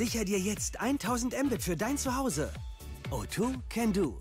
Sicher dir jetzt 1000 Mbit für dein Zuhause. O2 can do.